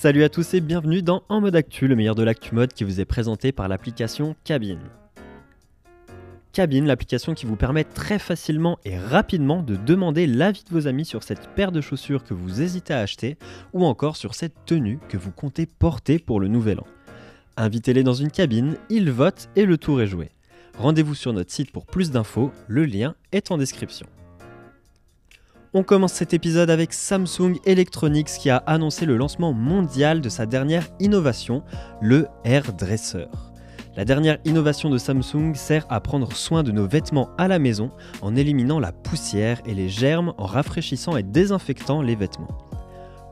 Salut à tous et bienvenue dans En mode actu, le meilleur de l'actu mode qui vous est présenté par l'application Cabine. Cabine, l'application qui vous permet très facilement et rapidement de demander l'avis de vos amis sur cette paire de chaussures que vous hésitez à acheter ou encore sur cette tenue que vous comptez porter pour le nouvel an. Invitez-les dans une cabine, ils votent et le tour est joué. Rendez-vous sur notre site pour plus d'infos, le lien est en description. On commence cet épisode avec Samsung Electronics qui a annoncé le lancement mondial de sa dernière innovation, le Hairdresser. La dernière innovation de Samsung sert à prendre soin de nos vêtements à la maison en éliminant la poussière et les germes en rafraîchissant et désinfectant les vêtements.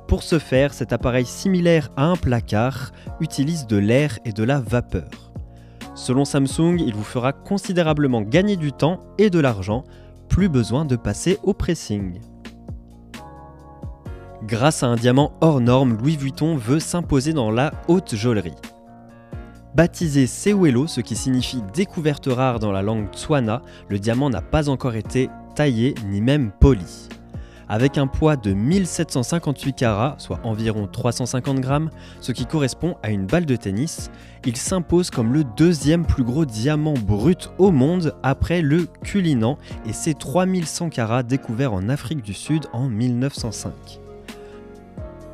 Pour ce faire, cet appareil similaire à un placard utilise de l'air et de la vapeur. Selon Samsung, il vous fera considérablement gagner du temps et de l'argent plus besoin de passer au pressing. Grâce à un diamant hors norme, Louis Vuitton veut s'imposer dans la haute joaillerie. Baptisé Seuelo, ce qui signifie découverte rare dans la langue tswana, le diamant n'a pas encore été taillé ni même poli. Avec un poids de 1758 carats, soit environ 350 grammes, ce qui correspond à une balle de tennis, il s'impose comme le deuxième plus gros diamant brut au monde après le Cullinan et ses 3100 carats découverts en Afrique du Sud en 1905.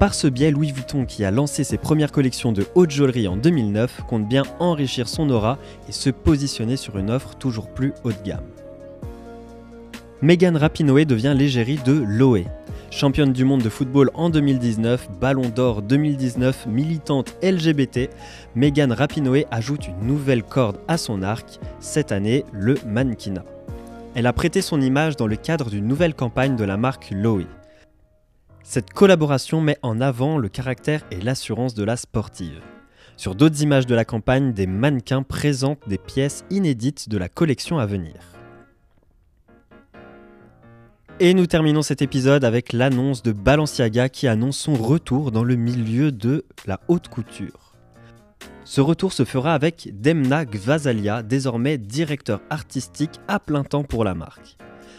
Par ce biais, Louis Vuitton, qui a lancé ses premières collections de haute joaillerie en 2009, compte bien enrichir son aura et se positionner sur une offre toujours plus haut de gamme. Megan Rapinoe devient l'égérie de Loé. Championne du monde de football en 2019, Ballon d'Or 2019, militante LGBT, Megan Rapinoe ajoute une nouvelle corde à son arc, cette année le mannequinat. Elle a prêté son image dans le cadre d'une nouvelle campagne de la marque Loé. Cette collaboration met en avant le caractère et l'assurance de la sportive. Sur d'autres images de la campagne, des mannequins présentent des pièces inédites de la collection à venir. Et nous terminons cet épisode avec l'annonce de Balenciaga qui annonce son retour dans le milieu de la haute couture. Ce retour se fera avec Demna Gvasalia, désormais directeur artistique à plein temps pour la marque.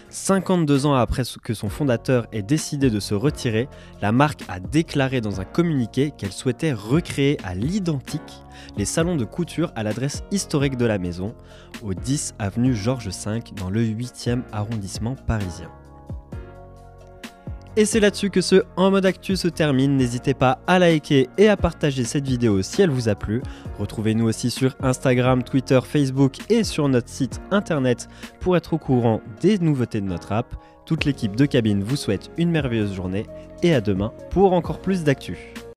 52 ans après que son fondateur ait décidé de se retirer, la marque a déclaré dans un communiqué qu'elle souhaitait recréer à l'identique les salons de couture à l'adresse historique de la maison, au 10 avenue Georges V dans le 8e arrondissement parisien. Et c'est là-dessus que ce En mode actu se termine. N'hésitez pas à liker et à partager cette vidéo si elle vous a plu. Retrouvez-nous aussi sur Instagram, Twitter, Facebook et sur notre site internet pour être au courant des nouveautés de notre app. Toute l'équipe de cabine vous souhaite une merveilleuse journée et à demain pour encore plus d'actu.